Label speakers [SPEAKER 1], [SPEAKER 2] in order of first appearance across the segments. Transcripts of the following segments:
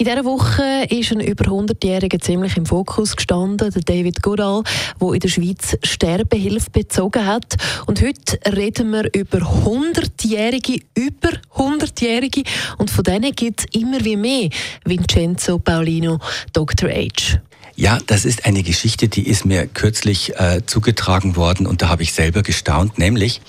[SPEAKER 1] In dieser Woche ist ein über 100-Jähriger ziemlich im Fokus gestanden, der David Goodall, der in der Schweiz Sterbehilfe bezogen hat. Und heute reden wir über 100-Jährige, über 100-Jährige. Und von denen gibt es immer wie mehr. Vincenzo Paulino, Dr. H.
[SPEAKER 2] Ja, das ist eine Geschichte, die ist mir kürzlich äh, zugetragen worden und da habe ich selber gestaunt, nämlich,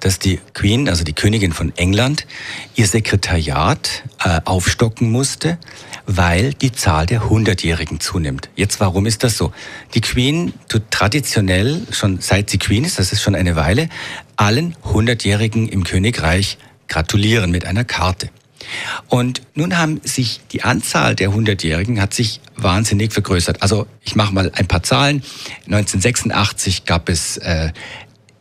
[SPEAKER 2] dass die Queen, also die Königin von England, ihr Sekretariat äh, aufstocken musste, weil die Zahl der Hundertjährigen zunimmt. Jetzt, warum ist das so? Die Queen tut traditionell, schon seit sie Queen ist, das ist schon eine Weile, allen Hundertjährigen im Königreich gratulieren mit einer Karte. Und nun haben sich die Anzahl der Hundertjährigen hat sich wahnsinnig vergrößert. Also ich mache mal ein paar Zahlen. 1986 gab es äh,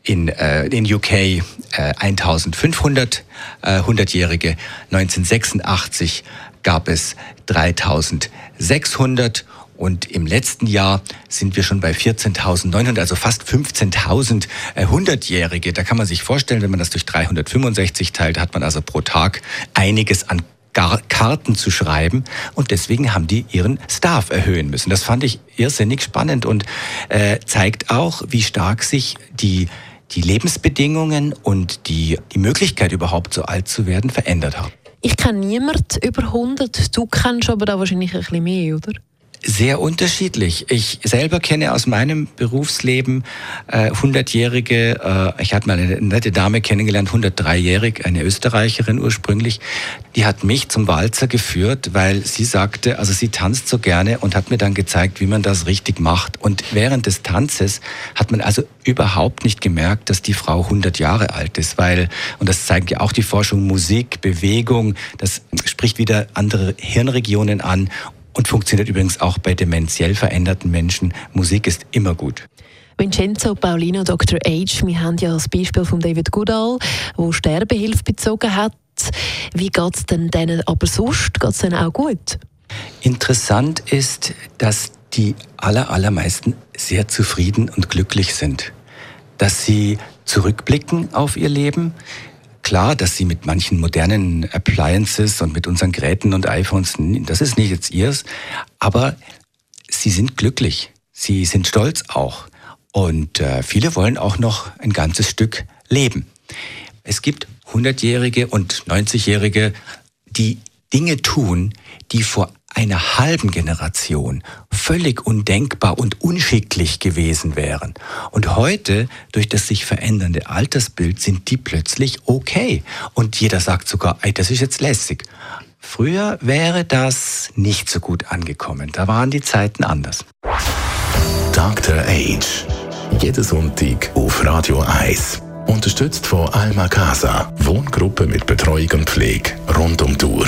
[SPEAKER 2] in, äh, in UK äh, 1500 äh, Hundertjährige. 1986 gab es 3600 und im letzten Jahr sind wir schon bei 14.900, also fast 15.000 100-Jährige. Da kann man sich vorstellen, wenn man das durch 365 teilt, hat man also pro Tag einiges an Karten zu schreiben und deswegen haben die ihren Staff erhöhen müssen. Das fand ich irrsinnig spannend und äh, zeigt auch, wie stark sich die die Lebensbedingungen und die, die Möglichkeit überhaupt so alt zu werden verändert haben.
[SPEAKER 1] Ich kenne niemanden über 100, du kennst aber da wahrscheinlich ein bisschen mehr, oder?
[SPEAKER 2] Sehr unterschiedlich. Ich selber kenne aus meinem Berufsleben äh, 100-Jährige, äh, ich hatte mal eine nette Dame kennengelernt, 103-jährig, eine Österreicherin ursprünglich, die hat mich zum Walzer geführt, weil sie sagte, also sie tanzt so gerne und hat mir dann gezeigt, wie man das richtig macht. Und während des Tanzes hat man also überhaupt nicht gemerkt, dass die Frau 100 Jahre alt ist, weil, und das zeigt ja auch die Forschung, Musik, Bewegung, das spricht wieder andere Hirnregionen an und funktioniert übrigens auch bei dementiell veränderten Menschen. Musik ist immer gut.
[SPEAKER 1] Vincenzo Paulino, Dr. H. Wir haben ja das Beispiel von David Goodall, der Sterbehilfe bezogen hat. Wie geht es denn denen aber sonst? Geht es denen auch gut?
[SPEAKER 2] Interessant ist, dass die aller, allermeisten sehr zufrieden und glücklich sind. Dass sie zurückblicken auf ihr Leben, klar, dass sie mit manchen modernen Appliances und mit unseren Geräten und iPhones, das ist nicht jetzt ihrs, aber sie sind glücklich. Sie sind stolz auch. Und äh, viele wollen auch noch ein ganzes Stück leben. Es gibt 100-Jährige und 90-Jährige, die Dinge tun, die vor einer halben Generation völlig undenkbar und unschicklich gewesen wären. Und heute, durch das sich verändernde Altersbild, sind die plötzlich okay. Und jeder sagt sogar, ey, das ist jetzt lässig. Früher wäre das nicht so gut angekommen. Da waren die Zeiten anders.
[SPEAKER 3] Dr. Age. Jeden Sonntag auf Radio 1. Unterstützt von Alma Casa. Wohngruppe mit Betreuung und Pflege rund um Uhr